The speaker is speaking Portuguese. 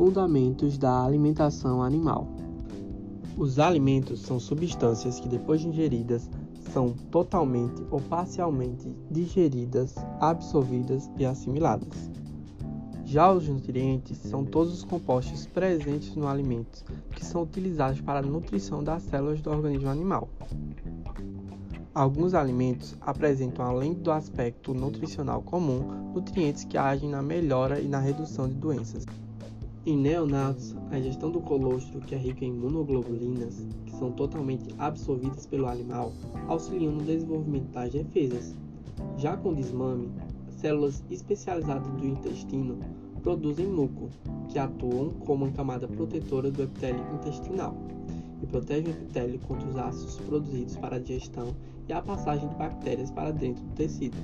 Fundamentos da alimentação animal. Os alimentos são substâncias que, depois de ingeridas, são totalmente ou parcialmente digeridas, absorvidas e assimiladas. Já os nutrientes são todos os compostos presentes no alimento que são utilizados para a nutrição das células do organismo animal. Alguns alimentos apresentam, além do aspecto nutricional comum, nutrientes que agem na melhora e na redução de doenças. Em neonatos, a ingestão do colostro, que é rico em imunoglobulinas, que são totalmente absorvidas pelo animal, auxilia no desenvolvimento das defesas. Já com desmame, células especializadas do intestino produzem muco, que atuam como uma camada protetora do epitélio intestinal e protegem o epitélio contra os ácidos produzidos para a digestão e a passagem de bactérias para dentro do tecido.